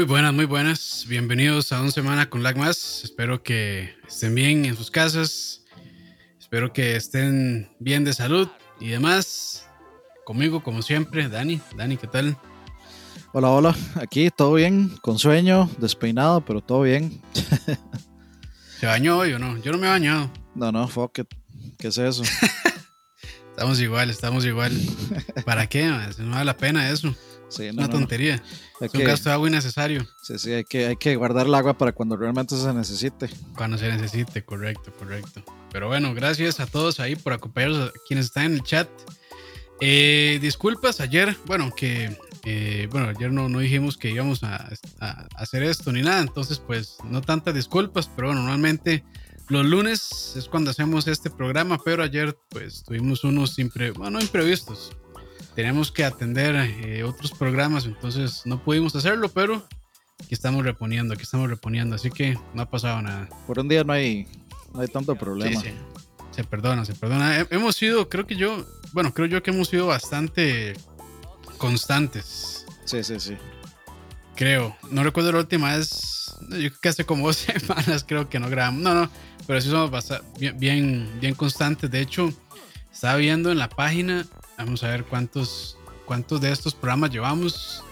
Muy buenas, muy buenas. Bienvenidos a una semana con Lag Más. Espero que estén bien en sus casas. Espero que estén bien de salud y demás. Conmigo, como siempre, Dani. Dani, ¿qué tal? Hola, hola. Aquí todo bien, con sueño, despeinado, pero todo bien. ¿Se bañó hoy o no? Yo no me he bañado. No, no, fuck it. ¿Qué es eso? estamos igual, estamos igual. ¿Para qué? No vale la pena eso. Sí, una tontería. es un gasto de agua innecesario. Sí, sí, hay que, hay que guardar el agua para cuando realmente se necesite. Cuando se necesite, correcto, correcto. Pero bueno, gracias a todos ahí por acompañarnos, a quienes están en el chat. Eh, disculpas ayer, bueno, que eh, bueno, ayer no, no dijimos que íbamos a, hacer esto ni nada, entonces pues no tantas disculpas, pero bueno, normalmente los lunes es cuando hacemos este programa, pero ayer pues tuvimos unos impre, bueno, imprevistos tenemos que atender eh, otros programas, entonces no pudimos hacerlo, pero aquí estamos reponiendo, aquí estamos reponiendo, así que no ha pasado nada. Por un día no hay, no hay tanto problema. Sí, Se perdona, se perdona. Hemos sido, creo que yo, bueno, creo yo que hemos sido bastante constantes. Sí, sí, sí. Creo. No recuerdo la última vez. Yo creo que hace como dos semanas creo que no grabamos. No, no. Pero sí somos bien, bien, bien constantes. De hecho, estaba viendo en la página Vamos a ver cuántos, cuántos de estos programas llevamos.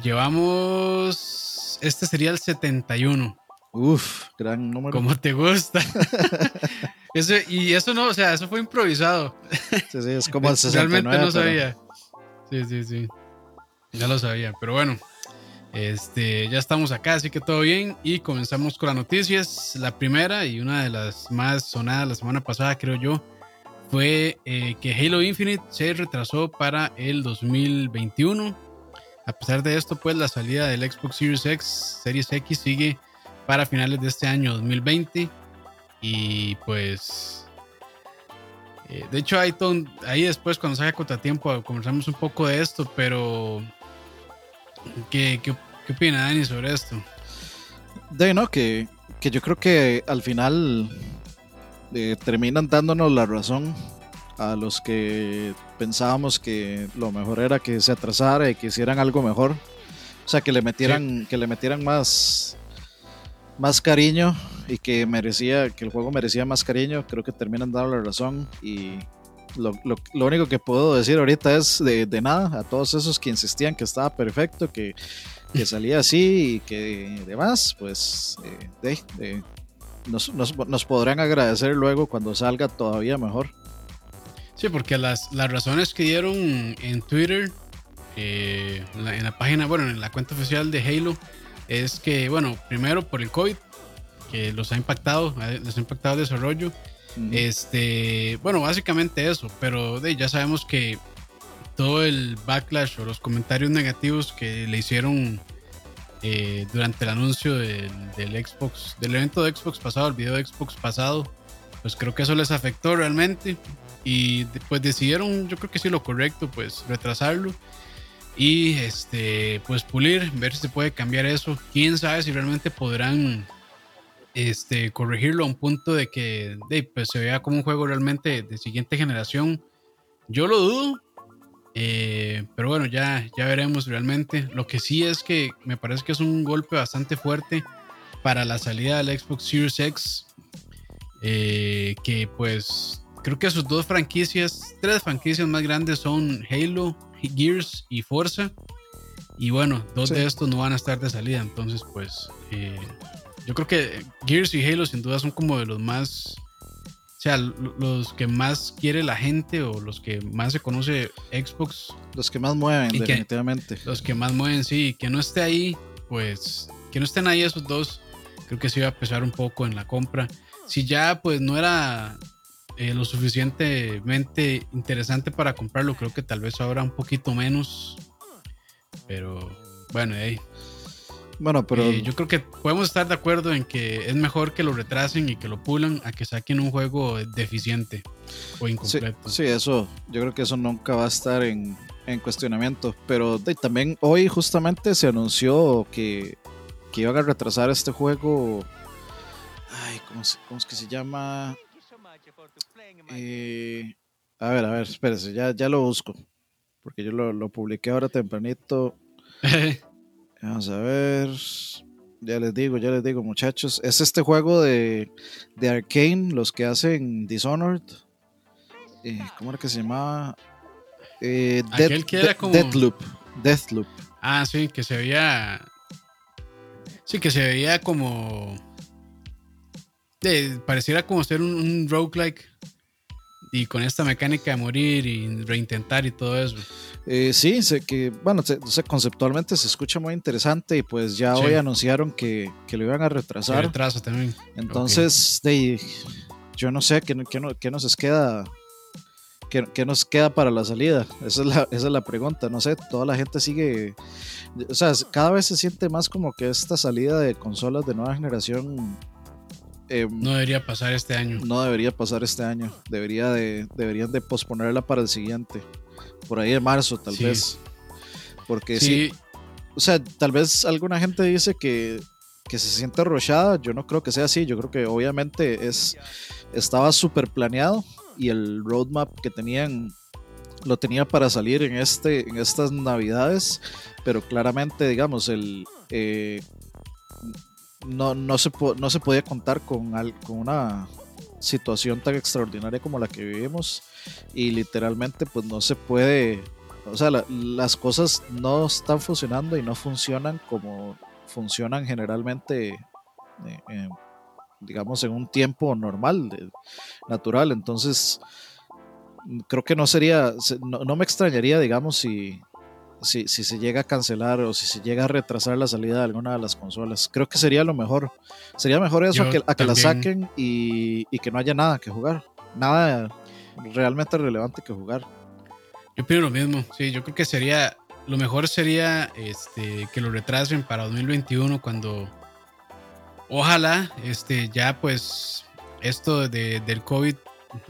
Llevamos. Este sería el 71. Uf, gran número. Como te gusta. eso, y eso no, o sea, eso fue improvisado. Sí, sí, es como el 69. Realmente no sabía. Sí, sí, sí. Ya lo sabía, pero bueno. Este, ya estamos acá, así que todo bien. Y comenzamos con las noticias. La primera y una de las más sonadas la semana pasada, creo yo, fue eh, que Halo Infinite se retrasó para el 2021. A pesar de esto, pues la salida del Xbox Series X, Series X sigue para finales de este año 2020. Y pues, eh, de hecho, ahí, ahí después cuando salga contratiempo conversamos un poco de esto, pero ¿qué, qué, qué opina Dani sobre esto? De no, que, que yo creo que al final eh, terminan dándonos la razón a los que pensábamos que lo mejor era que se atrasara y que hicieran algo mejor. O sea, que le metieran, que le metieran más, más cariño y que merecía, que el juego merecía más cariño. Creo que terminan dando la razón. Y lo, único que puedo decir ahorita es de, nada a todos esos que insistían que estaba perfecto, que, salía así y que demás, pues eh, de, nos, nos, podrán agradecer luego cuando salga todavía mejor. Sí, porque las, las razones que dieron en Twitter, eh, en, la, página, bueno, en la cuenta oficial de Halo, es que, bueno, primero por el COVID, que los ha impactado, les ha impactado el desarrollo. Este, bueno, básicamente eso, pero de, ya sabemos que todo el backlash o los comentarios negativos que le hicieron eh, durante el anuncio del, Xbox, del evento de Xbox pasado, el video de Xbox pasado, pues creo que eso les afectó realmente y pues decidieron, yo creo que sí lo correcto, pues retrasarlo y este, pues pulir, ver si se puede cambiar eso. Quién sabe si realmente podrán este, corregirlo a un punto de que pues, se vea como un juego realmente de siguiente generación. Yo lo dudo, eh, pero bueno, ya, ya veremos realmente. Lo que sí es que me parece que es un golpe bastante fuerte para la salida del Xbox Series X. Eh, que pues creo que sus dos franquicias, tres franquicias más grandes son Halo, Gears y Forza. Y bueno, dos de estos no van a estar de salida. Entonces, pues eh, yo creo que Gears y Halo sin duda son como de los más o sea, los que más quiere la gente o los que más se conoce Xbox. Los que más mueven, definitivamente. los que más mueven, sí. Que no esté ahí, pues, que no estén ahí esos dos, creo que sí va a pesar un poco en la compra. Si ya, pues, no era eh, lo suficientemente interesante para comprarlo, creo que tal vez ahora un poquito menos. Pero, bueno, ahí. Bueno, pero. Eh, yo creo que podemos estar de acuerdo en que es mejor que lo retrasen y que lo pulan a que saquen un juego deficiente o incompleto. Sí, eso, yo creo que eso nunca va a estar en, cuestionamiento. Pero también hoy justamente se anunció que, que iban a retrasar este juego. Ay, ¿cómo, es que se llama? Eh, a ver, a ver, espérese, ya, ya lo busco. Porque yo lo, lo publiqué ahora tempranito. Vamos a ver. Ya les digo, ya les digo, muchachos. Es este juego de, de Arkane, los que hacen Dishonored. Eh, ¿Cómo era que se llamaba? Eh, Aquel que era como- Deathloop. Deathloop. Ah, sí, que se veía. Sí, que se veía como. pareciera como ser un, un roguelike. Y con esta mecánica de morir y reintentar y todo eso. Eh, sí, sé que, bueno, se- se- conceptualmente se escucha muy interesante y pues ya Sí. hoy anunciaron que, que lo iban a retrasar. retrasa también. Entonces, de, yo no sé qué, qué, no- qué nos queda. ¿Qué, qué nos queda para la salida? Esa es la, esa es la pregunta. No sé, toda la gente sigue. O sea, cada vez se siente más como que esta salida de consolas de nueva generación eh, No debería pasar este año. no debería pasar este año. Debería de, deberían de posponerla para el siguiente. Por ahí de marzo, tal Sí. vez. Porque sí. Sí, o sea, tal vez alguna gente dice que, que se siente arrochada. Yo no creo que sea así. Yo creo que obviamente es estaba súper planeado y el roadmap que tenían lo tenía para salir en este en estas navidades, pero claramente, digamos, el eh, no, no, se no se podía contar con, al- con una situación tan extraordinaria como la que vivimos y literalmente pues no se puede o sea, la- las cosas no están funcionando y no funcionan como funcionan generalmente, eh, eh, digamos, en un tiempo normal, de- natural. Entonces, creo que no sería, se- no, no me extrañaría, digamos, si, si, si se llega a cancelar o si se llega a retrasar la salida de alguna de las consolas. Creo que sería lo mejor. Sería mejor eso Yo a que, a que la saquen y, y que no haya nada que jugar. Nada realmente relevante que jugar. yo opino lo mismo. Sí, yo creo que sería. Lo mejor sería este, que lo retrasen para 2021 cuando. Ojalá este, ya pues esto de, del COVID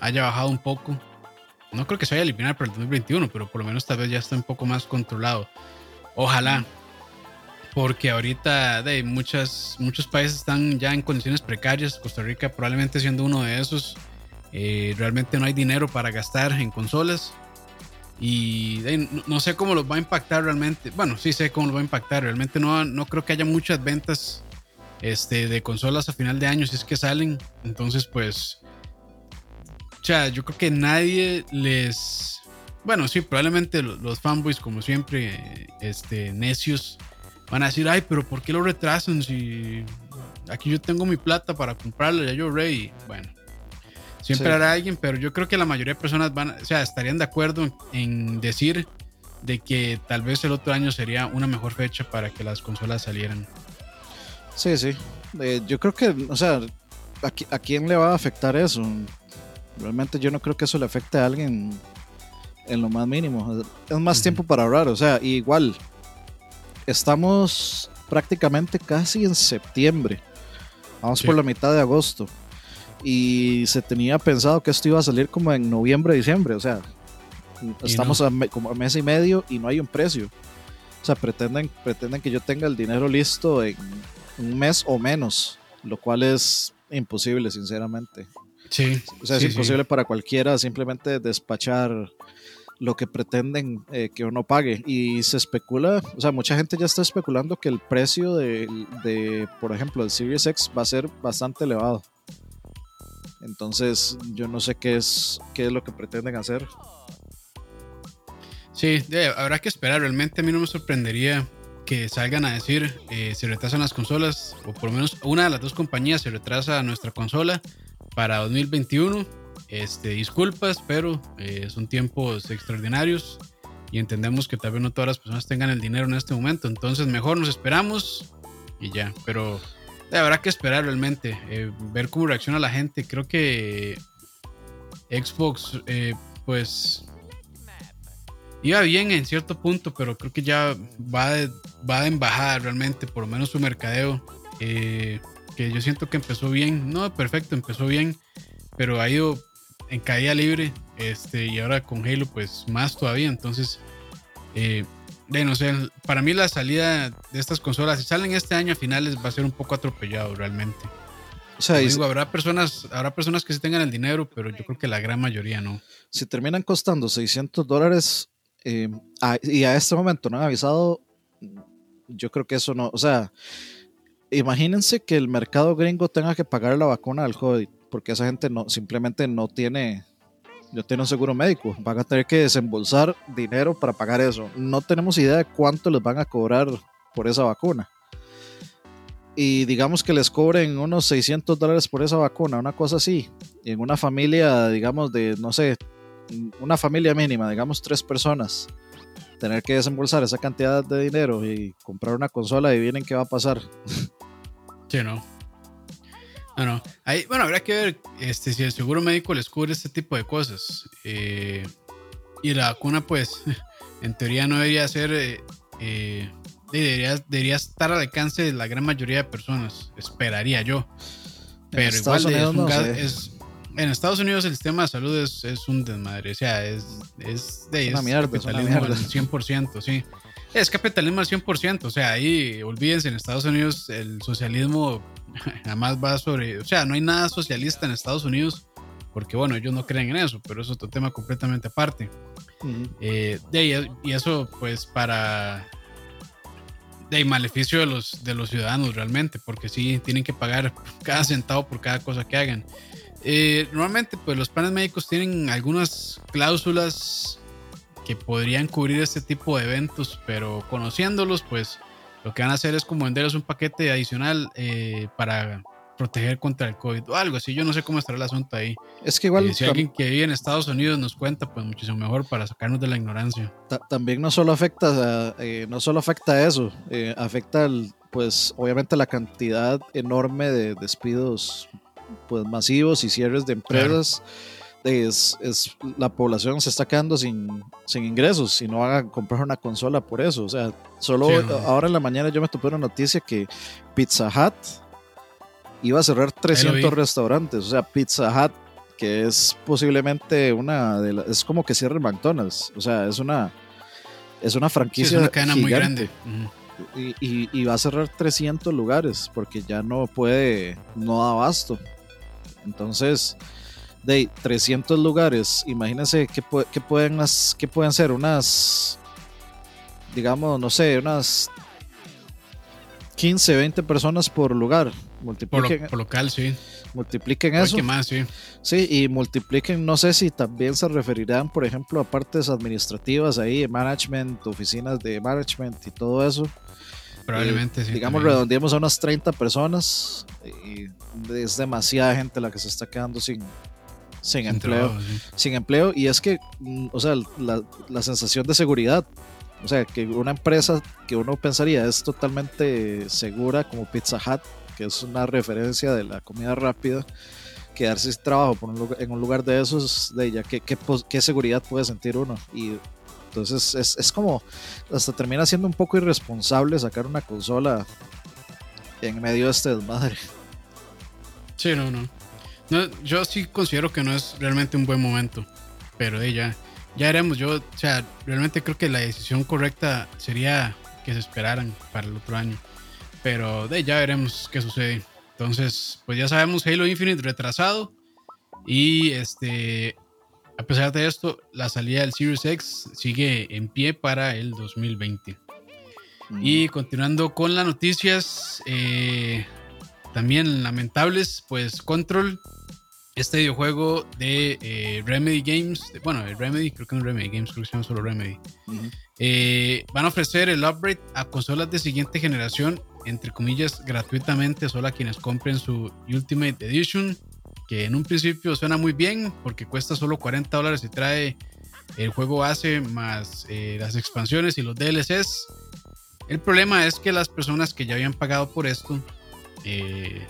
haya bajado un poco. No creo que se vaya a eliminar para el 2021, pero por lo menos tal vez ya está un poco más controlado. Ojalá. Porque ahorita de muchas, muchos países están ya en condiciones precarias. Costa Rica probablemente siendo uno de esos. Eh, realmente no hay dinero para gastar en consolas. Y no, no sé cómo los va a impactar realmente. Bueno, sí sé cómo los va a impactar. Realmente no, no creo que haya muchas ventas este, de consolas a final de año si es que salen. Entonces, pues. O sea, yo creo que nadie les. Bueno, sí, probablemente los, los fanboys, como siempre, este, necios, van a decir, ay, pero ¿por qué lo retrasan? Si aquí yo tengo mi plata para comprarlo, ya yo rey. Bueno, siempre Sí. hará alguien, pero yo creo que la mayoría de personas van, o sea, estarían de acuerdo en, en decir de que tal vez el otro año sería una mejor fecha para que las consolas salieran. Sí, sí. Eh, yo creo que, o sea, ¿a, a quién le va a afectar eso? Realmente yo no creo que eso le afecte a alguien en lo más mínimo. Es más tiempo para ahorrar, o sea, igual. Estamos prácticamente casi en septiembre. Vamos Sí. por la mitad de agosto. Y se tenía pensado que esto iba a salir como en noviembre, diciembre. O sea, estamos a me- como a mes y medio y no hay un precio. O sea, pretenden, pretenden que yo tenga el dinero listo en un mes o menos, lo cual es imposible, sinceramente. Sí. O sea, sí, es sí. imposible para cualquiera simplemente despachar lo que pretenden eh, que uno pague. Y se especula, o sea, mucha gente ya está especulando que el precio de, de, por ejemplo, el Series X va a ser bastante elevado. Entonces, yo no sé qué es, qué es lo que pretenden hacer. Sí, de- habrá que esperar. Realmente a mí no me sorprendería que salgan a decir eh, se retrasan las consolas, o por lo menos una de las dos compañías se retrasa nuestra consola para 2021. Este, disculpas, pero eh, son tiempos extraordinarios y entendemos que tal vez no todas las personas tengan el dinero en este momento. Entonces, mejor nos esperamos y ya. Pero habrá que esperar realmente, eh, ver cómo reacciona la gente. Creo que Xbox, eh, pues iba bien en cierto punto, pero creo que ya va, de- va en bajada realmente, por lo menos su mercadeo. eh, que yo siento que empezó bien, no perfecto, empezó bien, pero ha ido en caída libre. Este, y ahora con Halo, pues más todavía. Entonces, eh, de no sé, para mí la salida de estas consolas, si salen este año a finales, va a ser un poco atropellado realmente. O sea, digo, habrá personas, habrá personas que sí tengan el dinero, pero yo creo que la gran mayoría no. si terminan costando 600 dólares eh, y a este momento no han avisado yo creo que eso no, o sea, imagínense que el mercado gringo tenga que pagar la vacuna del COVID, porque esa gente no, simplemente no tiene, no tiene un seguro médico, van a tener que desembolsar dinero para pagar eso. No tenemos idea de cuánto les van a cobrar por esa vacuna. Y digamos que les cobren unos 600 dólares por esa vacuna, una cosa así. En una familia, digamos, de, no sé, una familia mínima, digamos tres personas, tener que desembolsar esa cantidad de dinero y comprar una consola y vienen qué va a pasar. Sí, no. No, no. Ahí, bueno, habrá que ver este, si el seguro médico les cubre este tipo de cosas. Eh, y la vacuna, pues, en teoría no debería ser. Eh, eh, debería, debería estar al alcance de la gran mayoría de personas, esperaría yo. Pero igual es, en Estados Unidos el sistema de salud es, es un desmadre. O sea, es, es, de, una mierda, capitalismo al 100%, sí. Es capitalismo al 100%. O sea, ahí olvídense, en Estados Unidos el socialismo jamás va sobre. O sea, no hay nada socialista en Estados Unidos porque, bueno, ellos no creen en eso, pero es otro tema completamente aparte. Eh, de, y eso, pues, para. De maleficio de los, de los ciudadanos realmente, porque sí tienen que pagar cada centavo por cada cosa que hagan. Eh, normalmente, pues los planes médicos tienen algunas cláusulas que podrían cubrir este tipo de eventos, pero conociéndolos, pues lo que van a hacer es como venderles un paquete adicional eh, para proteger contra el COVID o algo así. Yo no sé cómo estará el asunto ahí. Es que igual. Eh, si alguien que vive en Estados Unidos nos cuenta, pues muchísimo mejor para sacarnos de la ignorancia. También no solo afecta, no solo afecta eso, afecta, pues obviamente la cantidad enorme de despidos pues, masivos y cierres de empresas, es, es, la población se está quedando sin, sin ingresos y no van a comprar una consola por eso. O sea, solo ahora en la mañana yo me topé una noticia que Pizza Hut iba a cerrar 300 restaurantes. O sea, Pizza Hut, que es posiblemente una de las. Es como que cierre McDonald's. O sea, es una. Es una franquicia. una cadena muy grande. y, y, va a cerrar 300 lugares porque ya no puede, no da abasto. Entonces, de 300 lugares, imagínense qué, pueden, qué pueden ser unas, digamos, no sé, unas 15, 20 personas por lugar. Multipliquen, por, local, sí. Multipliquen eso. más, sí. Sí, y multipliquen, no sé si también se referirán, por ejemplo, a partes administrativas ahí, management, oficinas de management y todo eso. Probablemente, sí. Digamos, redondeamos a unas 30 personas. Y es demasiada gente la que se está quedando sin, sin, empleo. Sin empleo. Y es que, mm, o sea, la, la, sensación de seguridad. O sea, que una empresa que uno pensaría es totalmente segura, como Pizza Hut, que es una referencia de la comida rápida, quedarse sin trabajo por un en un lugar de esos, de ella, ¿qué, qué, qué seguridad puede sentir uno? Y entonces es, es, como, hasta termina siendo un poco irresponsable sacar una consola en medio de este desmadre. Sí, no, no. No yo sí considero que no es realmente un buen momento, pero de ya, ya veremos. Yo, o sea, realmente creo que la decisión correcta sería que se esperaran para el otro año, pero de ya veremos qué sucede. Entonces, pues ya sabemos Halo Infinite retrasado y este a pesar de esto, la salida del Series X sigue en pie para el 2020. Y continuando con las noticias, eh, también lamentables, pues Control, este videojuego de eh, Remedy Games, bueno, el Remedy, creo que no es Remedy Games, creo que se llama solo Remedy, eh, van a ofrecer el upgrade a consolas de siguiente generación, entre comillas, gratuitamente, solo a quienes compren su Ultimate Edition que en un principio suena muy bien porque cuesta solo 40 dólares y trae el juego base más eh, las expansiones y los DLCs. El problema es que las personas que ya habían pagado por esto, eh,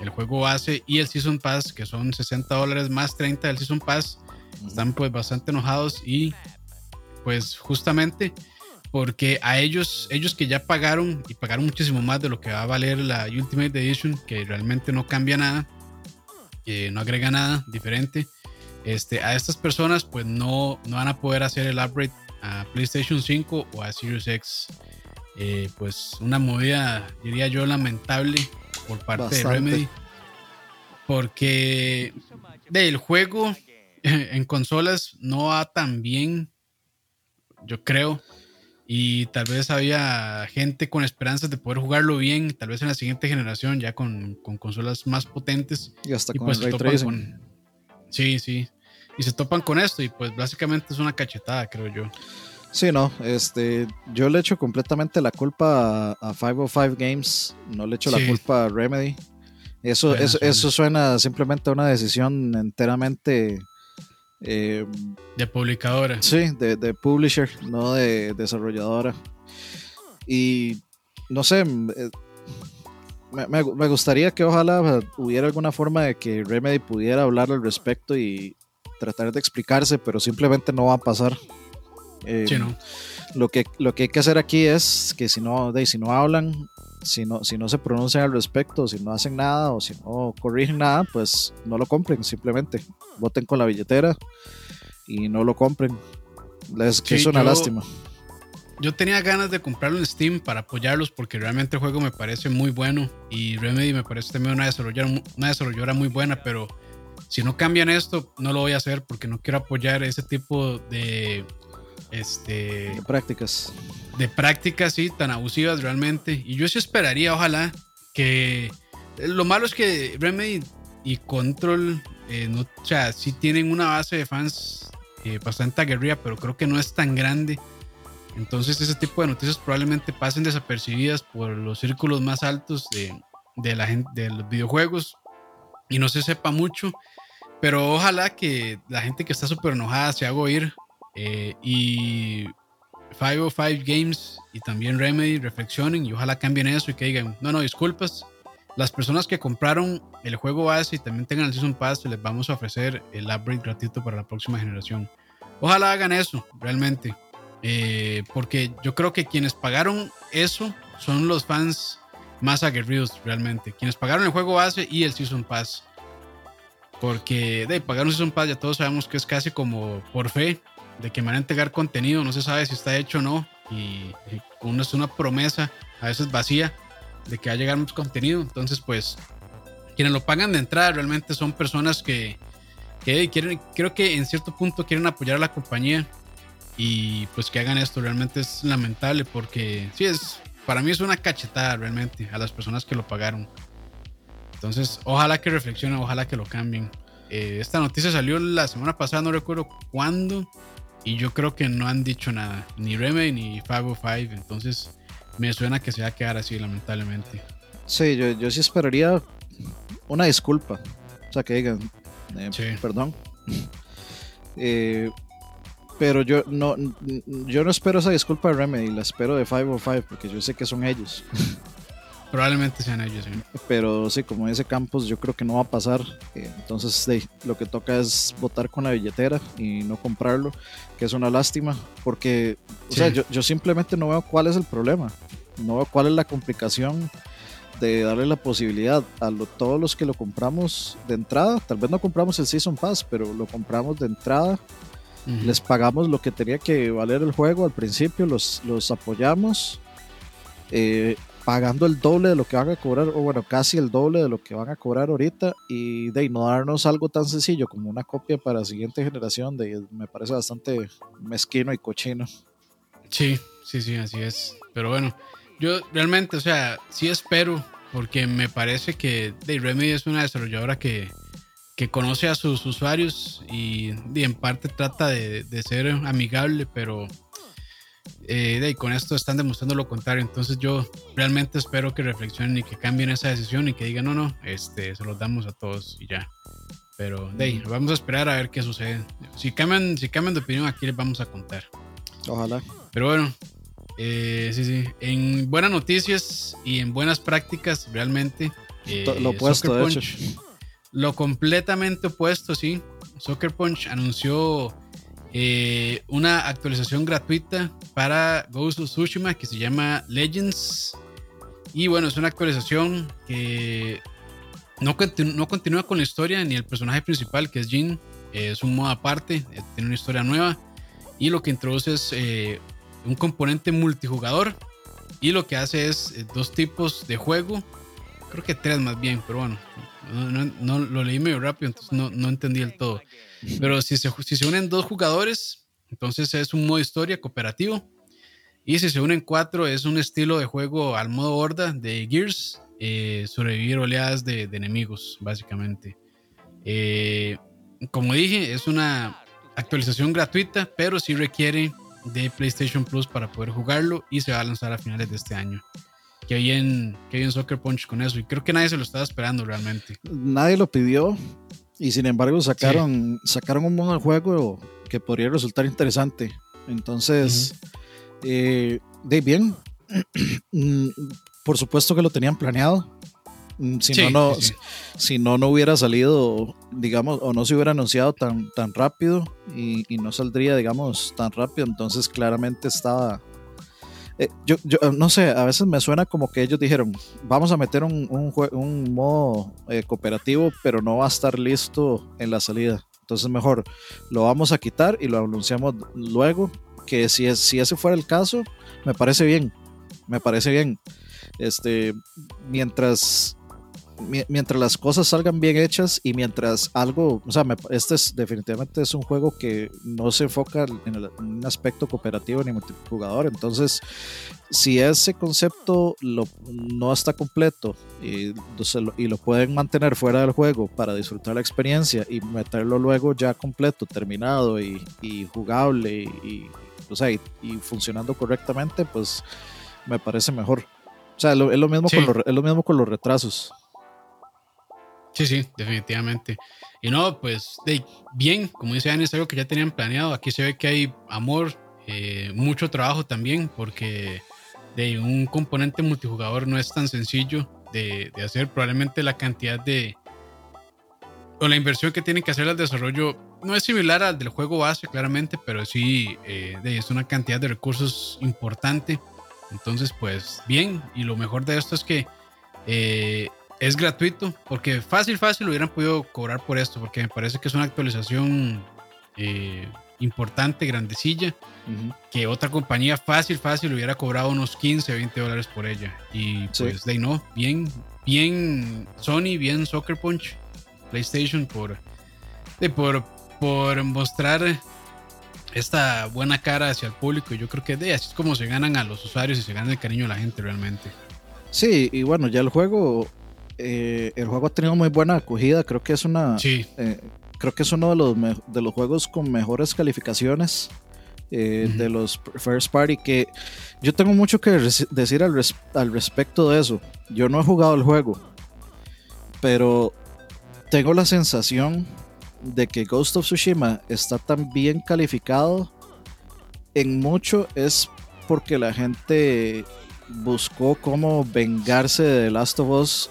el juego base y el Season Pass, que son 60 dólares más 30 del Season Pass, están pues bastante enojados y pues justamente porque a ellos, ellos que ya pagaron y pagaron muchísimo más de lo que va a valer la Ultimate Edition, que realmente no cambia nada, no agrega nada diferente. Este, a estas personas pues no, no van a poder hacer el upgrade a PlayStation 5 o a Series X. Eh, pues una movida, diría yo, lamentable por parte de Remedy. Porque del juego en consolas no va tan bien, yo creo. y tal vez había gente con esperanzas de poder jugarlo bien, tal vez en la siguiente generación, ya con, con consolas más potentes. Y hasta con pues ray Sí, sí. Y se topan con esto y pues básicamente es una cachetada, creo yo. Sí, no, este, yo le echo completamente la culpa a, 505 Games, no le echo la culpa a Remedy. Eso, eso, eso, suena simplemente a una decisión enteramente eh, de publicadora. Sí, de, publisher, no de desarrolladora. Y no sé, eh, me, gustaría que ojalá hubiera alguna forma de que Remedy pudiera hablar al respecto y tratar de explicarse, pero simplemente no va a pasar. Eh, no. lo, que, lo que hay que hacer aquí es que si no, de, si no hablan, si no, si no se pronuncian al respecto, si no hacen nada o si no corrigen nada, pues no lo compren, simplemente voten con la billetera y no lo compren. Les, que es una lástima. Yo tenía ganas de comprarlo en Steam para apoyarlos porque realmente el juego me parece muy bueno y Remedy me parece también una desarrolladora, una desarrolladora muy buena, pero si no cambian esto, no lo voy a hacer porque no quiero apoyar ese tipo de este de prácticas. de prácticas sí tan abusivas realmente. Y yo sí esperaría ojalá que lo malo es que Remedy y Control eh, no, o sea sí tienen una base de fans eh, bastante aguerrida pero creo que no es tan grande. Entonces ese tipo de noticias probablemente pasen desapercibidas por los círculos más altos de, de la gente de los videojuegos. Y no se sepa mucho pero ojalá que la gente que está súper enojada se haga oír eh, y 505 Games y también Remedy reflexionen y ojalá cambien eso y que digan, no, no, disculpas. Las personas que compraron el juego base y también tengan el Season Pass, les vamos a ofrecer el upgrade gratuito para la próxima generación. Ojalá hagan eso, realmente. Eh, porque yo creo que quienes pagaron eso son los fans más aguerridos, realmente. Quienes pagaron el juego base y el Season Pass. Porque de pagar un Season Pass ya todos sabemos que es casi como por fe de que van a entregar contenido, no se sabe si está hecho o no, y, uno es una promesa, a veces vacía, de que va a llegar mucho contenido. Entonces, pues, quienes lo pagan de entrada realmente son personas que, que quieren, creo que en cierto punto quieren apoyar a la compañía y pues que hagan esto realmente es lamentable porque sí es, para mí es una cachetada realmente a las personas que lo pagaron. Entonces, ojalá que reflexionen, ojalá que lo cambien. Eh, esta noticia salió la semana pasada, no recuerdo cuándo, y yo creo que no han dicho nada, ni Remedy ni 505. Entonces me suena que se va a quedar así, lamentablemente. Sí, yo, yo sí esperaría una disculpa. O sea, que digan, eh, perdón. Eh, pero yo no, yo no espero esa disculpa de Remedy, la espero de 505 porque yo sé que son ellos. Probablemente sean ellos, sí. Pero sí, como dice Campos, yo creo que no va a pasar. Eh, entonces, lo que toca es votar con la billetera y no comprarlo, que es una lástima, porque, o sea, yo, yo, simplemente no veo cuál es el problema. No veo cuál es la complicación de darle la posibilidad a todos los que lo compramos de entrada. Tal vez no compramos el Season Pass, pero lo compramos de entrada. Les pagamos lo que tenía que valer el juego al principio, los, los apoyamos. Eh, pagando el doble de lo que van a cobrar, o bueno, casi el doble de lo que van a cobrar ahorita, y de no darnos algo tan sencillo como una copia para la siguiente generación, de, me parece bastante mezquino y cochino. Sí, sí, sí, así es. Pero bueno, yo realmente, o sea, sí espero, porque me parece que de Remedy es una desarrolladora que, que conoce a sus usuarios y, en parte trata de, de ser amigable, pero eh, y con esto están demostrando lo contrario. Entonces yo realmente espero que reflexionen y que cambien esa decisión y que digan, no, no, este, se los damos a todos y ya. Pero de vamos a esperar a ver qué sucede. Si cambian, si cambian de opinión, aquí les vamos a contar. Ojalá. Pero bueno, eh, sí, sí. En buenas noticias y en buenas prácticas, realmente. Eh, lo opuesto, de hecho. Lo completamente opuesto, sí. Soccer Punch anunció eh, una actualización gratuita para Ghost of Tsushima que se llama Legends. Y bueno, es una actualización que no, continúa con la historia ni el personaje principal que es Jin. es un modo aparte, eh, tiene una historia nueva. Y lo que introduce es eh, un componente multijugador. Y lo que hace es dos tipos de juego. Creo que tres más bien, pero bueno, no, lo leí medio rápido, entonces no, no entendí el todo. Pero si se, si se unen dos jugadores, entonces es un modo historia cooperativo. Y si se unen cuatro, es un estilo de juego al modo horda de Gears, eh, sobrevivir oleadas de, enemigos, básicamente. Eh, como dije, es una actualización gratuita, pero sí requiere de PlayStation Plus para poder jugarlo y se va a lanzar a finales de este año. Que bien, que bien Soccer Punch con eso. Y creo que nadie se lo estaba esperando realmente. Nadie lo pidió. Y sin embargo sacaron, sacaron un modo de juego que podría resultar interesante. Entonces, eh, de bien. Mm, por supuesto que lo tenían planeado. Mm, si, no, no, si no, no hubiera salido, digamos, o no se hubiera anunciado tan, tan rápido y, no saldría, digamos, tan rápido. Entonces, claramente estaba. Eh, yo, yo, no sé, a veces me suena como que ellos dijeron: Vamos a meter un, un, un modo eh, cooperativo, pero no va a estar listo en la salida. Entonces, mejor lo vamos a quitar y lo anunciamos luego. Que si, es, si ese fuera el caso, me parece bien. Me parece bien. Este, mientras mientras las cosas salgan bien hechas y mientras algo, o sea, este es definitivamente es un juego que no se enfoca en, un aspecto cooperativo ni multijugador, entonces si ese concepto no está completo y, y, lo pueden mantener fuera del juego para disfrutar la experiencia y meterlo luego ya completo, terminado y, jugable y, o sea, y, funcionando correctamente, pues me parece mejor. O sea, es lo, mismo, con es lo mismo con los retrasos. Sí, sí, definitivamente. Y no, pues de, bien, como dice es algo que ya tenían planeado. Aquí se ve que hay amor, eh, mucho trabajo también, porque de un componente multijugador no es tan sencillo de, hacer. Probablemente la cantidad de. o la inversión que tienen que hacer al desarrollo no es similar al del juego base, claramente, pero sí eh, es una cantidad de recursos importante. Entonces, pues bien, y lo mejor de esto es que eh, es gratuito, porque fácil, fácil hubieran podido cobrar por esto, porque me parece que es una actualización eh, importante, grandecilla, que otra compañía fácil, fácil hubiera cobrado unos 15, 20 dólares por ella. Y pues de no, bien, bien Sony, bien Soccer Punch, PlayStation por, de, por, por mostrar esta buena cara hacia el público. Yo creo que de así es como se ganan a los usuarios y se ganan el cariño de la gente realmente. Sí, y bueno, ya el juego eh, el juego ha tenido muy buena acogida. Creo que es una. Eh, creo que es uno de los, de los juegos con mejores calificaciones eh, de los First Party. Que yo tengo mucho que decir al, al respecto de eso. Yo no he jugado el juego, pero tengo la sensación de que Ghost of Tsushima está tan bien calificado. En mucho es porque la gente buscó cómo vengarse de The Last of Us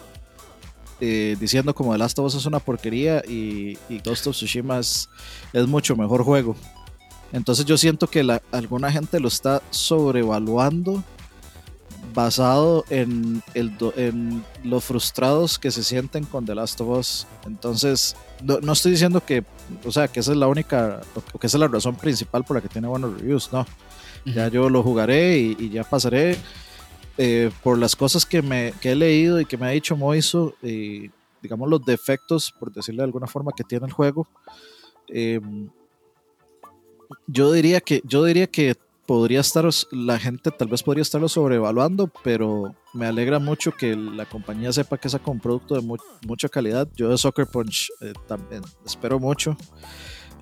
eh, diciendo como The Last of Us es una porquería y, Ghost of Tsushima es, mucho mejor juego. Entonces yo siento que alguna gente lo está sobrevaluando basado en, el, en los frustrados que se sienten con The Last of Us. Entonces, no, estoy diciendo que, o sea, que esa es la única, o que esa es la razón principal por la que tiene buenos reviews, no. Ya yo lo jugaré y ya pasaré eh, por las cosas que, me, que he leído y que me ha dicho Moiso, y digamos los defectos, por decirle de alguna forma, que tiene el juego, em, yo diría que yo diría que podría estar la gente tal vez podría estarlo sobrevaluando, pero me alegra mucho que la compañía sepa que saca un producto de mucha calidad. Yo de Soccer Punch eh, también espero mucho.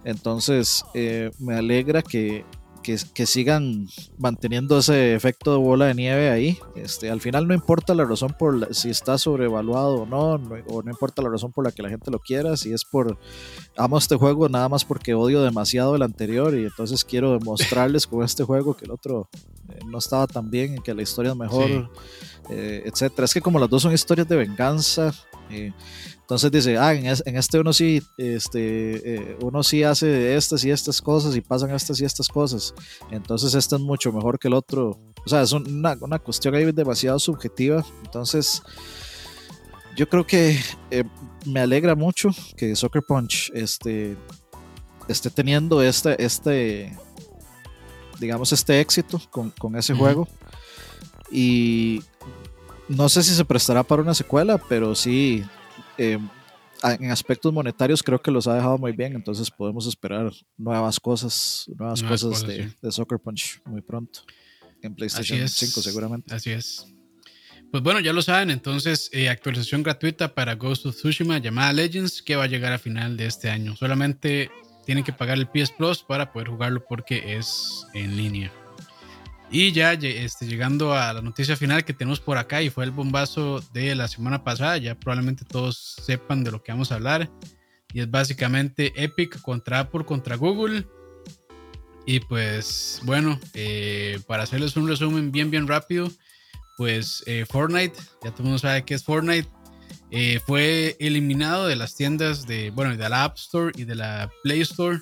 Entonces, eh, me alegra que, que, sigan manteniendo ese efecto de bola de nieve ahí. Este, al final no importa la razón por si está sobrevaluado o no, o no importa la razón por la que la gente lo quiera, si es por amo este juego nada más porque odio demasiado el anterior y entonces quiero demostrarles con este juego que el otro eh, no estaba tan bien y que la historia es mejor, eh, etcétera. Es que como las dos son historias de venganza, eh, entonces dice, ah, en, este uno sí, este, eh, uno sí hace estas y estas cosas y pasan estas y estas cosas. Entonces este es mucho mejor que el otro. O sea, es una, una cuestión ahí demasiado subjetiva. Entonces, yo creo que eh, me alegra mucho que Soccer Punch este, esté teniendo este, este, digamos, este éxito con, con ese juego. Y no sé si se prestará para una secuela, pero sí eh, en aspectos monetarios creo que los ha dejado muy bien, entonces podemos esperar nuevas cosas, nuevas, cosas, de, Soccer Punch muy pronto. en PlayStation 5 seguramente. Así es. Pues bueno, ya lo saben, entonces eh, actualización gratuita para Ghost of Tsushima llamada Legends que va a llegar a final de este año. Solamente tienen que pagar el PS Plus para poder jugarlo porque es en línea. Y ya este, llegando a la noticia final que tenemos por acá y fue el bombazo de la semana pasada, ya probablemente todos sepan de lo que vamos a hablar. Y es básicamente Epic contra Apple contra Google. Y pues bueno, eh, para hacerles un resumen bien bien rápido, pues eh, Fortnite, ya todo el mundo sabe qué es Fortnite, eh, fue eliminado de las tiendas de, bueno, de la App Store y de la Play Store,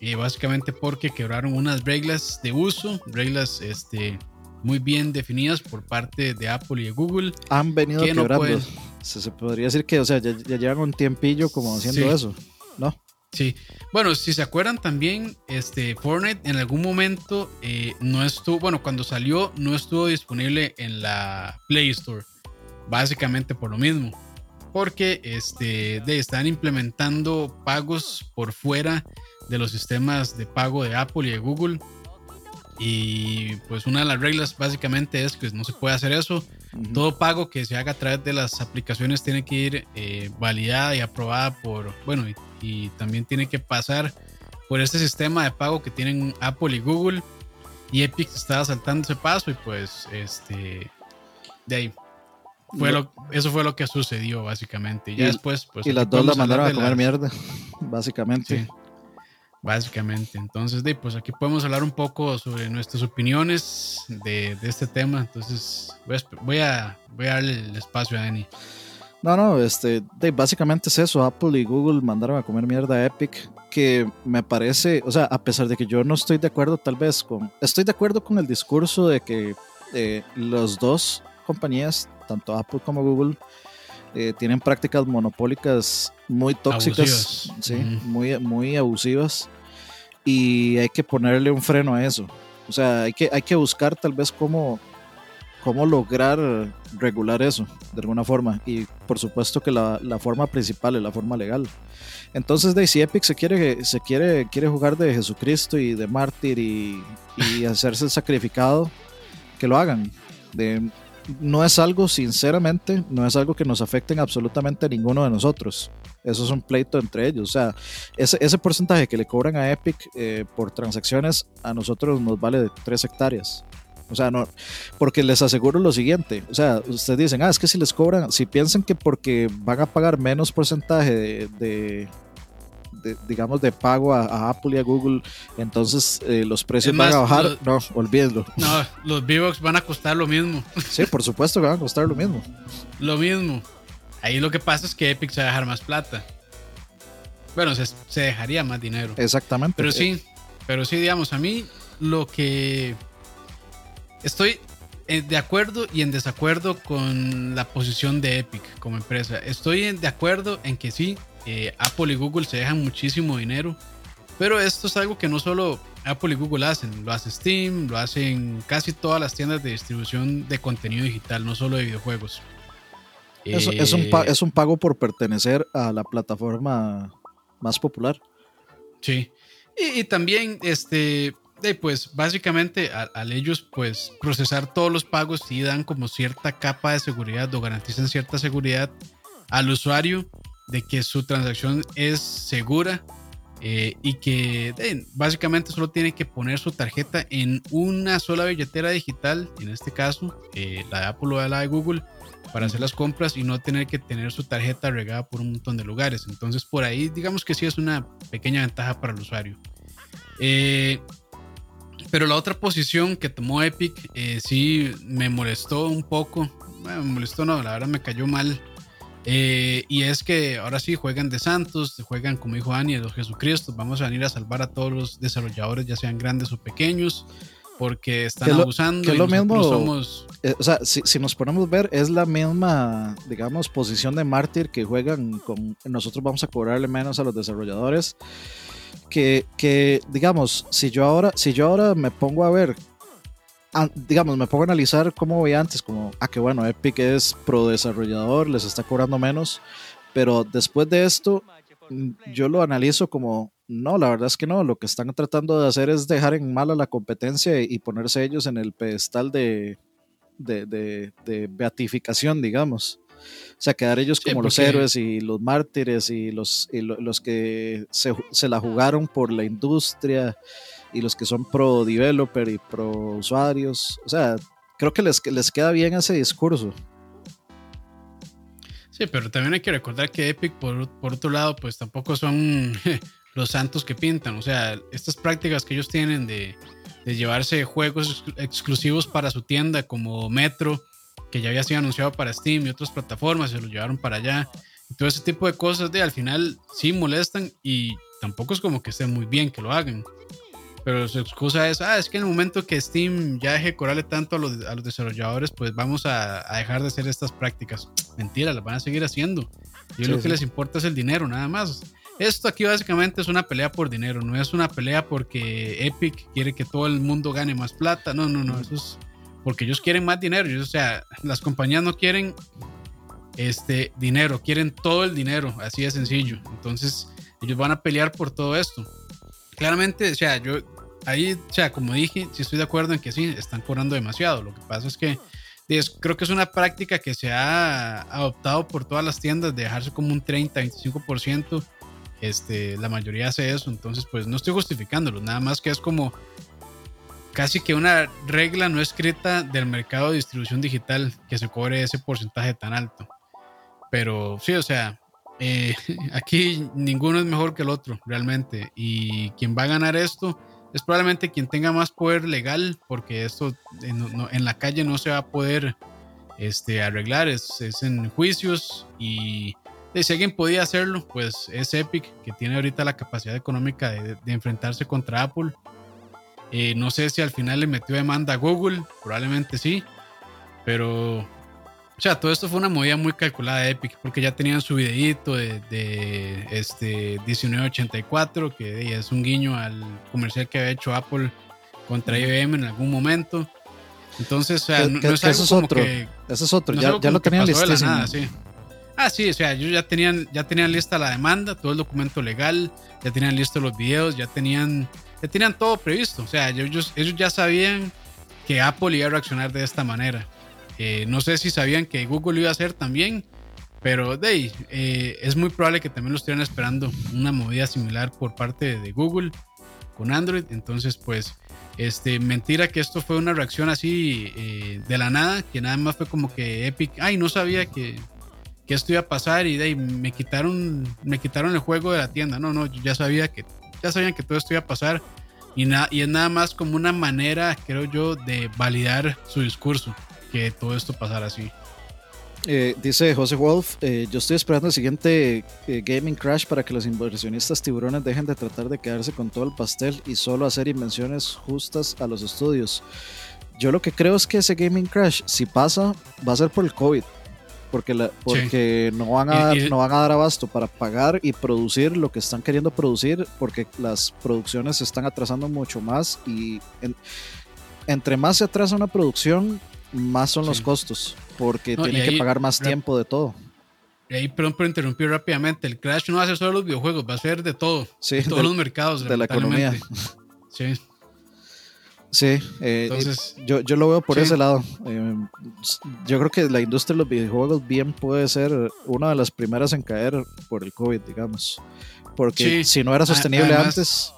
eh, básicamente porque quebraron unas reglas de uso, reglas este, muy bien definidas por parte de Apple y de Google. Han venido quebrando. se, podría decir que, o sea, ya, llevan un tiempillo como haciendo eso, ¿no? Sí, bueno, si se acuerdan también, este Fortnite en algún momento eh, no estuvo, bueno, cuando salió no estuvo disponible en la Play Store, básicamente por lo mismo, porque este, de, están implementando pagos por fuera de los sistemas de pago de Apple y de Google. Y pues una de las reglas básicamente es que no se puede hacer eso. Todo pago que se haga a través de las aplicaciones tiene que ir eh, validada y aprobada por, bueno, y también tiene que pasar por este sistema de pago que tienen Apple y Google. Y Epic estaba saltando ese paso y pues este de ahí fue lo, eso fue lo que sucedió básicamente. Ya y, después pues y las dos la mandaron a comer mierda, básicamente. Básicamente. Entonces, de, pues aquí podemos hablar un poco sobre nuestras opiniones de, de este tema. Entonces, voy a, darle el espacio a Dani. No, no, este, básicamente es eso. Apple y Google mandaron a comer mierda a Epic, que me parece, o sea, a pesar de que yo no estoy de acuerdo tal vez con, estoy de acuerdo con el discurso de que eh, los dos compañías, tanto Apple como Google, eh, tienen prácticas monopólicas muy tóxicas, sí, muy, muy abusivas, y hay que ponerle un freno a eso. O sea, hay que, hay que buscar tal vez cómo cómo lograr regular eso de alguna forma. Y por supuesto que la, la forma principal es la forma legal. Entonces, de, si Epic se quiere, se quiere, quiere jugar de Jesucristo y de mártir y, y hacerse el sacrificado, que lo hagan. De, no es algo, sinceramente, no es algo que nos afecte absolutamente a ninguno de nosotros. Eso es un pleito entre ellos. O sea, ese, ese porcentaje que le cobran a Epic eh, por transacciones, a nosotros nos vale de 3 hectáreas. O sea, no, porque les aseguro lo siguiente, o sea, ustedes dicen, ah, es que si les cobran, si piensan que porque van a pagar menos porcentaje de, digamos, de pago a, Apple y a Google, entonces eh, los precios van a bajar, no, olvídenlo. No, los V-Bucks van a costar lo mismo. Sí, por supuesto que van a costar lo mismo. Lo mismo. Ahí lo que pasa es que Epic se va a dejar más plata. Bueno, se, se dejaría más dinero. Exactamente. Pero sí, pero sí, digamos, a mí lo que Estoy eh, de acuerdo y en desacuerdo con la posición de Epic como empresa. Estoy de acuerdo en que sí, eh, Apple y Google se dejan muchísimo dinero, pero esto es algo que no solo Apple y Google hacen, lo hace Steam, lo hacen casi todas las tiendas de distribución de contenido digital, no solo de videojuegos. Es, un, eh, es un pago por pertenecer a la plataforma más popular. Sí. Y, y, también, este, pues básicamente al, ellos pues procesar todos los pagos sí dan como cierta capa de seguridad o garantizan cierta seguridad al usuario de que su transacción es segura eh, y que básicamente solo tiene que poner su tarjeta en una sola billetera digital, en este caso eh, la de Apple o la de Google, para hacer las compras y no tener que tener su tarjeta regada por un montón de lugares. Entonces por ahí digamos que sí es una pequeña ventaja para el usuario. Eh, pero la otra posición que tomó Epic sí me molestó un poco. Me molestó, no, la verdad me cayó mal. Eh, y es que ahora sí juegan de santos, juegan como dijo Dani, de los Jesucristo. Vamos a venir a salvar a todos los desarrolladores, ya sean grandes o pequeños, porque están abusando. lo mismo, somos... Eh, o sea, si, si, nos ponemos a ver, es la misma, digamos, posición de mártir que juegan con. Nosotros vamos a cobrarle menos a los desarrolladores que, digamos, si yo ahora, si yo ahora me pongo a ver, digamos, me pongo a analizar cómo veía antes, como, ah, que bueno, Epic es pro desarrollador, les está cobrando menos, pero después de esto, mm, yo lo analizo como, No, la verdad es que no. Lo que están tratando de hacer es dejar en mala la competencia y ponerse ellos en el pedestal de, de, beatificación, digamos. O sea, quedar ellos como los héroes y los mártires y los, los que se, se, la jugaron por la industria y los que son pro developer y pro usuarios. O sea, creo que les, les queda bien ese discurso. Sí, pero también hay que recordar que Epic, por, por otro lado, pues tampoco son los santos que pintan. O sea, estas prácticas que ellos tienen de, de llevarse juegos exclusivos para su tienda, como Metro, que ya había sido anunciado para Steam y otras plataformas, se lo llevaron para allá. Todo ese tipo de cosas de al final sí molestan y tampoco es como que esté muy bien que lo hagan. Pero su excusa es, ah, es que en el momento que Steam ya deje cobrarle tanto a los, a los desarrolladores, pues vamos a, a, dejar de hacer estas prácticas. Mentira, las van a seguir haciendo. Y lo que les importa es el dinero, nada más. Esto aquí básicamente es una pelea por dinero, no es una pelea porque Epic quiere que todo el mundo gane más plata. No, no, no, eso es porque ellos quieren más dinero. o sea, las compañías no quieren este dinero, quieren todo el dinero, así de sencillo. Entonces, ellos van a pelear por todo esto. Claramente, o sea, yo ahí, o sea, como dije, sí estoy de acuerdo en que sí, están cobrando demasiado. Lo que pasa es que creo que es una práctica que se ha adoptado por todas las tiendas de dejarse como un 30, 25%. Este, la mayoría hace eso, entonces pues no estoy justificándolo, nada más que es como casi que una regla no escrita del mercado de distribución digital que se cobre ese porcentaje tan alto. Pero sí, o sea, eh, aquí ninguno es mejor que el otro, realmente. Y quien va a ganar esto es probablemente quien tenga más poder legal, porque esto en, la calle no se va a poder este, arreglar, es, en juicios y si alguien podía hacerlo, pues es Epic, que tiene ahorita la capacidad económica de, enfrentarse contra Apple. Eh, no sé si al final le metió demanda a Google, probablemente sí, pero o sea, todo esto fue una movida muy calculada de Epic, porque ya tenían su videito de, de, este 1984, que es un guiño al comercial que había hecho Apple contra IBM en algún momento. Entonces, o sea, no, es algo es otro, que, Eso es otro, ya, ya lo tenían listísimo. sí. Ah, sí, o sea, ellos ya tenían, ya tenían lista la demanda, todo el documento legal, ya tenían listos los videos, ya tenían, ya tenían todo previsto. O sea, ellos, ellos ya sabían que Apple iba a reaccionar de esta manera. Eh, no sé si sabían que Google iba a hacer también, pero eh, es muy probable que también lo estuvieran esperando una movida similar por parte de Google con Android. Entonces, pues, este, mentira que esto fue una reacción así eh, de la nada, que nada más fue como que Epic, ay, no sabía que, que esto iba a pasar y me quitaron, me quitaron el juego de la tienda. No, no, ya sabía que, ya sabían que todo esto iba a pasar. Y, y es nada más como una manera, creo yo, de validar su discurso que todo esto pasara así. Eh, dice José Wolf, eh, yo estoy esperando el siguiente eh, Gaming Crash para que los inversionistas tiburones dejen de tratar de quedarse con todo el pastel y solo hacer invenciones justas a los estudios. Yo lo que creo es que ese Gaming Crash, si pasa, va a ser por el COVID. Porque, la, porque no, van a no van a dar abasto para pagar y producir lo que están queriendo producir, porque las producciones se están atrasando mucho más y entre más se atrasa una producción, más son los costos, porque tienen que pagar más tiempo de todo. Y ahí, perdón por interrumpir rápidamente, el Crash no va a ser solo los videojuegos, va a ser de todo, de todos los mercados. De la economía. Sí. Sí, eh, Entonces, yo, yo, lo veo por ese lado. Eh, yo creo que la industria de los videojuegos bien puede ser una de las primeras en caer por el COVID, digamos. Porque si no era sostenible antes,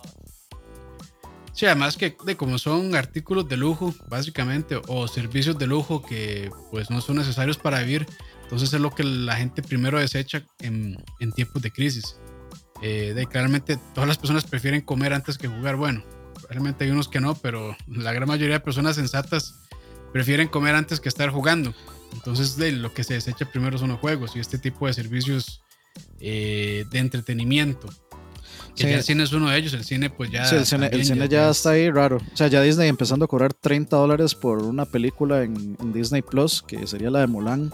Sí, además que de como son artículos de lujo, básicamente, o servicios de lujo que pues no son necesarios para vivir, entonces es lo que la gente primero desecha en, tiempos de crisis. Eh, de, claramente todas las personas prefieren comer antes que jugar. Bueno, realmente hay unos que no, pero la gran mayoría de personas sensatas prefieren comer antes que estar jugando. Entonces de, lo que se desecha primero son los juegos y este tipo de servicios eh, de entretenimiento. Que el cine es uno de ellos, el cine pues ya... Sí, el cine, ya, está ahí raro. O sea, ya Disney empezando a cobrar 30 dólares por una película en, Disney Plus, que sería la de Mulan.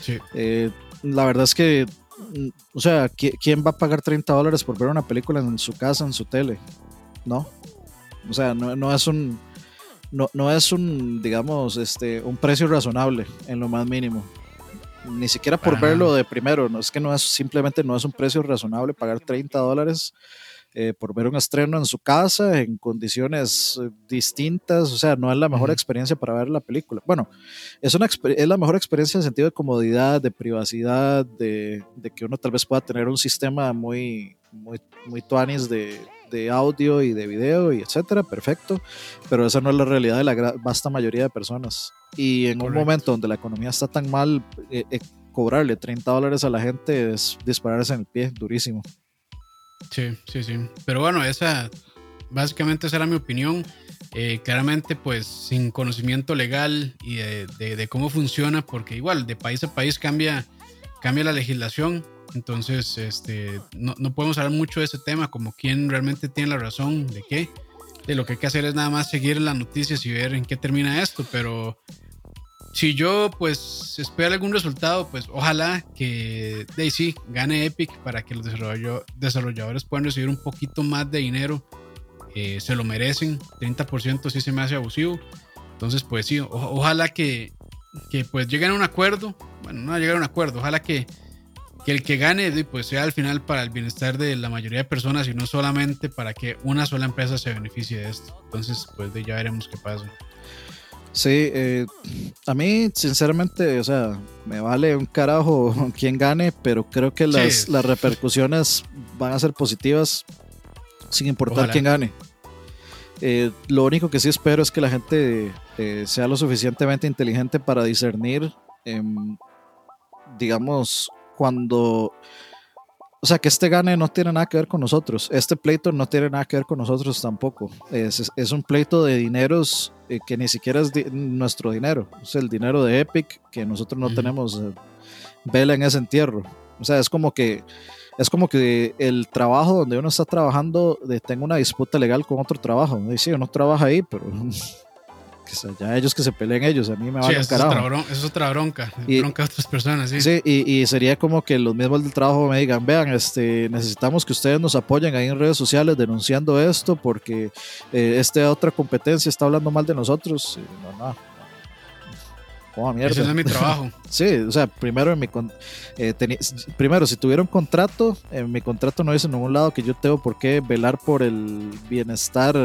Sí. Eh, la verdad es que, mm, o sea, ¿quién va a pagar 30 dólares por ver una película en su casa, en su tele? No. O sea, no, no es un... No, no es un, digamos, este, un precio razonable en lo más mínimo ni siquiera por verlo de primero, no es que no es simplemente no es un precio razonable pagar 30 dólares eh, por ver un estreno en su casa, en condiciones eh, distintas, o sea, no es la mejor experiencia para ver la película. Bueno, es, una, es la mejor experiencia en sentido de comodidad, de privacidad, de, de que uno tal vez pueda tener un sistema muy, muy, muy tuanis de, de audio y de video y etcétera, perfecto, pero esa no es la realidad de la vasta mayoría de personas. Y en un momento donde la economía está tan mal, eh, cobrarle 30 dólares a la gente es dispararse en el pie, durísimo. Sí, sí, sí. Pero bueno, esa, básicamente esa era mi opinión. Eh, claramente, pues sin conocimiento legal y de, cómo funciona, porque igual de país a país cambia, cambia la legislación. Entonces, este, no, no podemos hablar mucho de ese tema, como quién realmente tiene la razón, de qué. De lo que hay que hacer es nada más seguir las noticias y ver en qué termina esto, pero si yo pues espero algún resultado, pues ojalá que Daisy gane Epic para que los desarrolladores puedan recibir un poquito más de dinero. Eh, se lo merecen. 30% sí se me hace abusivo. Entonces, pues sí, ojalá que, que, pues lleguen a un acuerdo. Bueno, no llegar a un acuerdo. Ojalá que, que el que gane pues sea al final para el bienestar de la mayoría de personas y no solamente para que una sola empresa se beneficie de esto. Entonces, pues ya veremos qué pasa. Sí, eh, a mí sinceramente, o sea, me vale un carajo quién gane, pero creo que las, las repercusiones van a ser positivas sin importar quién gane. Eh, lo único que sí espero es que la gente eh, sea lo suficientemente inteligente para discernir, em, digamos, cuando o sea, que este gane no tiene nada que ver con nosotros. Este pleito no tiene nada que ver con nosotros tampoco. Es, es un pleito de dineros eh, que ni siquiera es nuestro dinero. Es el dinero de Epic que nosotros no tenemos eh, vela en ese entierro. O sea, es como que es como que el trabajo donde uno está trabajando de, tenga una disputa legal con otro trabajo. Y sí, uno trabaja ahí, pero ya ellos que se peleen ellos, a mí me va a carajo. eso es otra bronca, y, bronca de otras personas, sí. Sí, y, sería como que los mismos del trabajo me digan, vean, este, necesitamos que ustedes nos apoyen ahí en redes sociales denunciando esto porque eh, esta otra competencia está hablando mal de nosotros. no, no. Oh, mierda. Ese es mi trabajo. sí, o sea, primero, en mi eh, primero, si tuviera un contrato, en mi contrato no dice en ningún lado que yo tengo por qué velar por el bienestar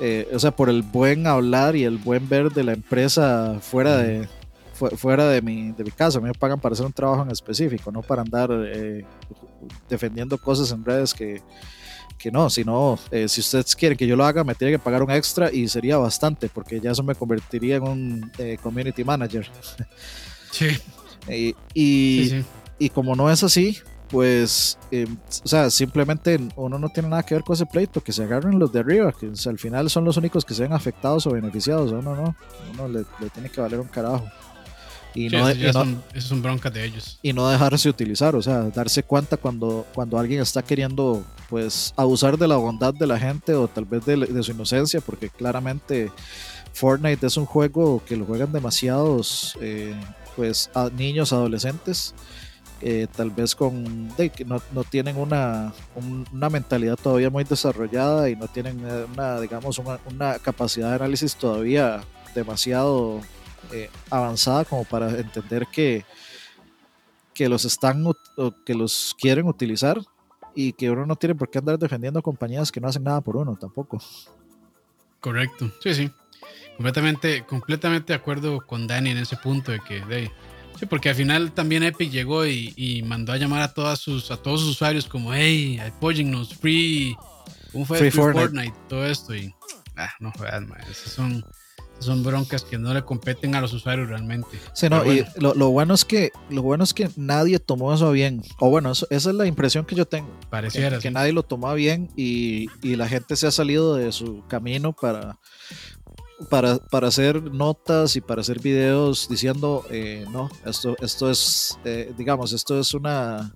eh, o sea, por el buen hablar y el buen ver de la empresa fuera de, fuera de mi, de mi casa. A mí me pagan para hacer un trabajo en específico, no para andar eh, defendiendo cosas en redes que, que no, sino eh, si ustedes quieren que yo lo haga, me tiene que pagar un extra y sería bastante, porque ya eso me convertiría en un community manager. Sí. y, y como no es así, pues, eh, o sea, simplemente uno no tiene nada que ver con ese pleito, que se agarren los de arriba, que al final son los únicos que se ven afectados o beneficiados, uno no, uno le, tiene que valer un carajo. Y no, eso, son, son, broncas de ellos. Y no dejarse utilizar, o sea, darse cuenta cuando, cuando alguien está queriendo, pues, abusar de la bondad de la gente o tal vez de, su inocencia, porque claramente Fortnite es un juego que lo juegan demasiados, eh, pues, a niños, adolescentes eh, tal vez con que no, no, tienen una, una, mentalidad todavía muy desarrollada y no tienen eh, una, digamos, una, una capacidad de análisis todavía demasiado eh, avanzada como para entender que, que los están que los quieren utilizar y que uno no tiene por qué andar defendiendo compañías que no hacen nada por uno tampoco. Correcto, sí, sí. Completamente, completamente de acuerdo con Dani en ese punto de que de, Sí, porque al final también Epic llegó y, mandó a llamar a, todas sus, a todos sus usuarios como, hey, apóyennos, free, un free, Fortnite. todo esto. Y, ah, no jodas, esas son, son broncas que no le competen a los usuarios realmente. Sí, no, y lo, bueno es que, lo bueno es que nadie tomó eso bien. O bueno, esa es la impresión que yo tengo. Pareciera. Que, nadie lo tomó bien y, y la gente se ha salido de su camino para para, para, hacer notas y para hacer videos diciendo, eh, no, esto, esto es, eh, digamos, esto es una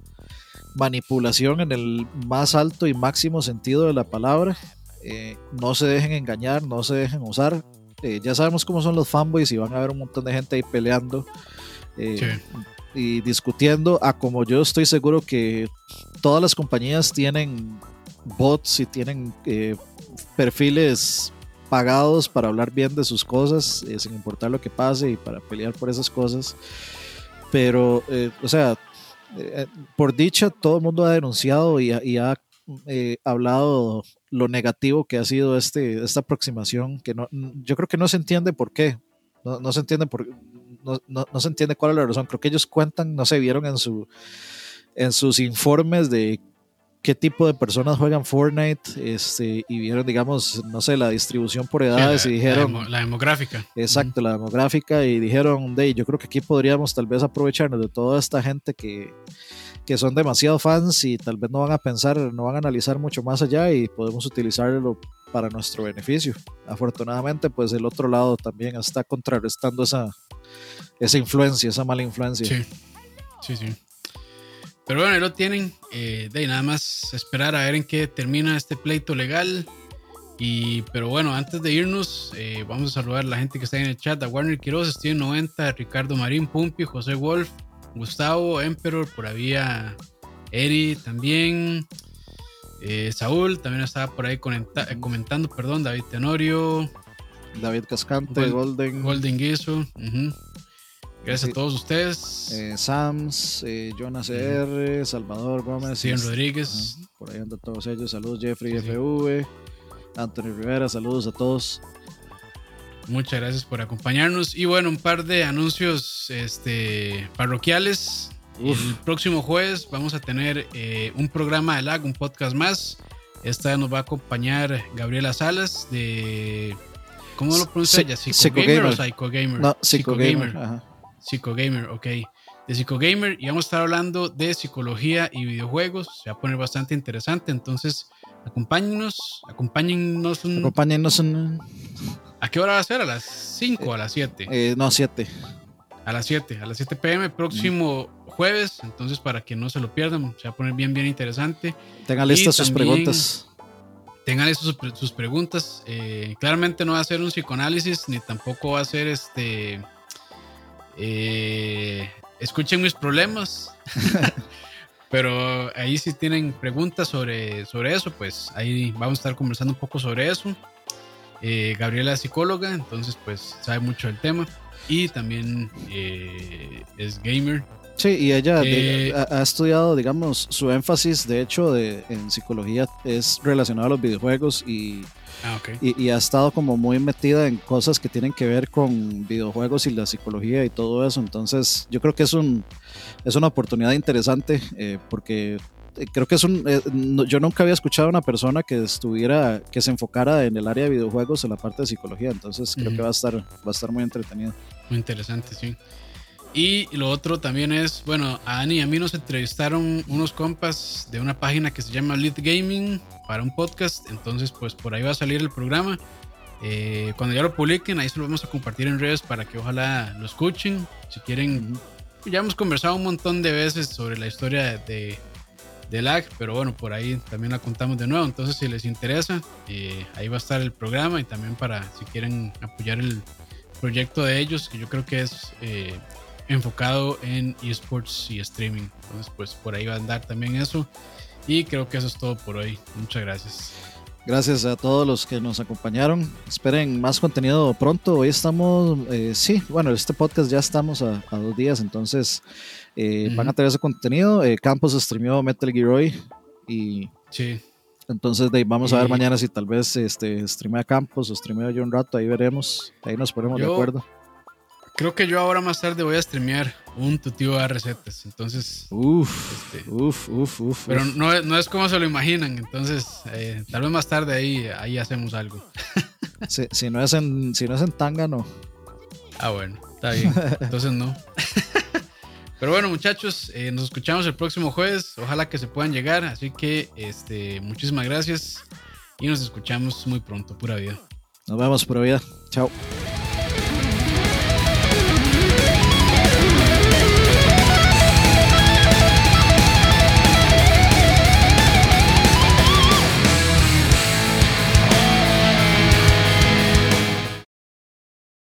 manipulación en el más alto y máximo sentido de la palabra. Eh, no se dejen engañar, no se dejen usar. ya sabemos cómo son los fanboys y van a haber un montón de gente ahí peleando y discutiendo. A como yo estoy seguro que todas las compañías tienen bots y tienen perfiles pagados para hablar bien de sus cosas, eh, sin importar lo que pase y para pelear por esas cosas. Pero, eh, o sea, eh, por dicha, todo el mundo ha denunciado y, ha eh, hablado lo negativo que ha sido este, esta aproximación, que no, yo creo que no se entiende por qué, no, no se entiende por no, no, no, se entiende cuál es la razón. Creo que ellos cuentan, no se vieron en, su, en sus informes de qué tipo de personas juegan Fortnite este, y vieron, digamos, no sé, la distribución por edades sí, la, y dijeron... La, la demográfica. Exacto, la demográfica y dijeron, de, yo creo que aquí podríamos tal vez aprovecharnos de toda esta gente que, que son demasiado fans y tal vez no van a pensar, no van a analizar mucho más allá y podemos utilizarlo para nuestro beneficio. Afortunadamente, pues el otro lado también está contrarrestando esa, esa influencia, esa mala influencia. Sí, sí, sí. Pero bueno, ahí lo tienen. Eh, de ahí nada más esperar a ver en qué termina este pleito legal. Y, pero bueno, antes de irnos, eh, vamos a saludar a la gente que está en el chat: a Warner Quiroz, Steven 90, Ricardo Marín, Pumpi, José Wolf, Gustavo, Emperor, por ahí a Eri también. Eh, Saúl también estaba por ahí comentando, perdón, David Tenorio, David Cascante, Gold, Golden, Golden Guiso. Uh -huh. Gracias a todos ustedes. Eh, Sams, eh, Jonas uh -huh. R, Salvador Gómez, Steven Rodríguez. Uh -huh. Por ahí andan todos ellos. Saludos, Jeffrey sí, FV, Anthony Rivera, saludos a todos. Muchas gracias por acompañarnos. Y bueno, un par de anuncios este, parroquiales. Uf. El próximo jueves vamos a tener eh, un programa de lag, un podcast más. Esta nos va a acompañar Gabriela Salas de. ¿Cómo lo pronuncia ella? ¿Psicogamer o Psychogamer? No, Psicogamer. Psicogamer, ok. De Psicogamer y vamos a estar hablando de psicología y videojuegos. Se va a poner bastante interesante. Entonces, acompáñennos. Acompáñennos. Un... Acompáñennos. Un... ¿A qué hora va a ser? ¿A las 5 o a las 7? Eh, no, 7. A las 7, a las 7 pm, próximo mm. jueves. Entonces, para que no se lo pierdan, se va a poner bien, bien interesante. Tengan listas sus preguntas. Tengan listas sus, sus, preguntas. Eh, claramente no va a ser un psicoanálisis, ni tampoco va a ser este. Eh, escuchen mis problemas. Pero ahí si tienen preguntas sobre, sobre eso, pues ahí vamos a estar conversando un poco sobre eso. Eh, Gabriela es psicóloga, entonces pues sabe mucho del tema y también eh, es gamer. Sí, y ella eh, ha, ha, estudiado, digamos, su énfasis, de hecho, de, en psicología es relacionado a los videojuegos y, ah, okay. y, y, ha estado como muy metida en cosas que tienen que ver con videojuegos y la psicología y todo eso. Entonces, yo creo que es, un, es una oportunidad interesante eh, porque creo que es un eh, no, yo nunca había escuchado a una persona que estuviera que se enfocara en el área de videojuegos en la parte de psicología entonces creo uh -huh. que va a estar va a estar muy entretenido muy interesante sí y lo otro también es bueno a Ani y a mí nos entrevistaron unos compas de una página que se llama Lead Gaming para un podcast. Entonces pues por ahí va a salir el programa. Eh, cuando ya lo publiquen ahí se lo vamos a compartir en redes para que ojalá lo escuchen. Si quieren ya hemos conversado un montón de veces sobre la historia de de lag, pero bueno, por ahí también la contamos de nuevo. Entonces, si les interesa, eh, ahí va a estar el programa y también para si quieren apoyar el proyecto de ellos, que yo creo que es eh, enfocado en esports y streaming. Entonces, pues por ahí va a andar también eso. Y creo que eso es todo por hoy. Muchas gracias. Gracias a todos los que nos acompañaron. Esperen más contenido pronto. Hoy estamos, eh, sí, bueno, este podcast ya estamos a, a dos días, entonces eh, uh -huh. van a tener ese contenido. Eh, Campos streamió Metal Gear hoy y sí. entonces de vamos a ver mañana si tal vez este, streamea Campos o streamea yo un rato, ahí veremos, ahí nos ponemos yo, de acuerdo. Creo que yo ahora más tarde voy a streamear un tutio de recetas, entonces... Uf, este, uf, uf, uf. Pero no, no, es como se lo imaginan, entonces eh, tal vez más tarde ahí, ahí hacemos algo. si, si, no es en, si no es en tanga, no. Ah, bueno, está bien, entonces no. Pero bueno, muchachos, eh, nos escuchamos el próximo jueves. Ojalá que se puedan llegar. Así que este, muchísimas gracias y nos escuchamos muy pronto. Pura vida. Nos vemos, pura vida. Chao.